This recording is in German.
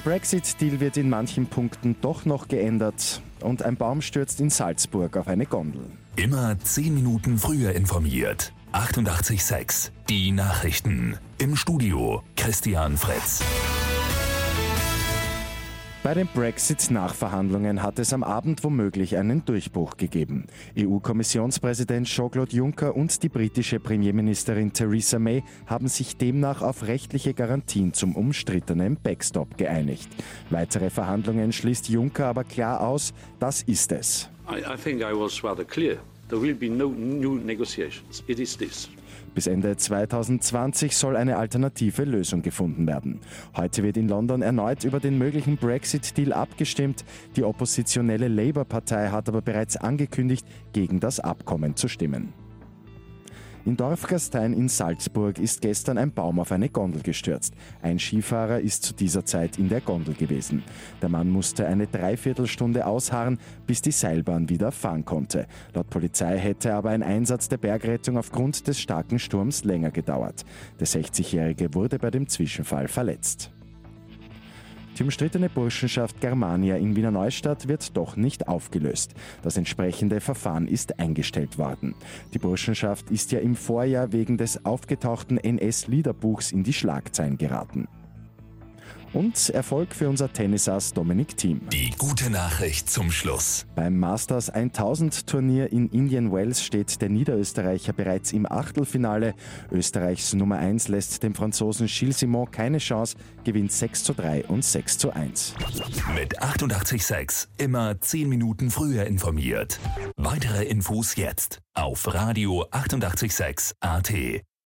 Brexit-Deal wird in manchen Punkten doch noch geändert und ein Baum stürzt in Salzburg auf eine Gondel. Immer 10 Minuten früher informiert. 88.6 Die Nachrichten. Im Studio Christian Fritz. Bei den Brexit-Nachverhandlungen hat es am Abend womöglich einen Durchbruch gegeben. EU-Kommissionspräsident Jean-Claude Juncker und die britische Premierministerin Theresa May haben sich demnach auf rechtliche Garantien zum umstrittenen Backstop geeinigt. Weitere Verhandlungen schließt Juncker aber klar aus, das ist es. I, I think I was rather clear. There will be no new negotiations. It is this. Bis Ende 2020 soll eine alternative Lösung gefunden werden. Heute wird in London erneut über den möglichen Brexit-Deal abgestimmt. Die oppositionelle Labour-Partei hat aber bereits angekündigt, gegen das Abkommen zu stimmen. In Dorfgastein in Salzburg ist gestern ein Baum auf eine Gondel gestürzt. Ein Skifahrer ist zu dieser Zeit in der Gondel gewesen. Der Mann musste eine Dreiviertelstunde ausharren, bis die Seilbahn wieder fahren konnte. Laut Polizei hätte aber ein Einsatz der Bergrettung aufgrund des starken Sturms länger gedauert. Der 60-Jährige wurde bei dem Zwischenfall verletzt. Die umstrittene Burschenschaft Germania in Wiener Neustadt wird doch nicht aufgelöst. Das entsprechende Verfahren ist eingestellt worden. Die Burschenschaft ist ja im Vorjahr wegen des aufgetauchten NS-Liederbuchs in die Schlagzeilen geraten. Und Erfolg für unser Tennisass Dominik Thiem. Die gute Nachricht zum Schluss. Beim Masters 1000 Turnier in Indian Wells steht der Niederösterreicher bereits im Achtelfinale. Österreichs Nummer 1 lässt dem Franzosen Gilles Simon keine Chance, gewinnt 6 zu 3 und 6 zu 1. Mit 886 immer 10 Minuten früher informiert. Weitere Infos jetzt auf Radio 886 AT.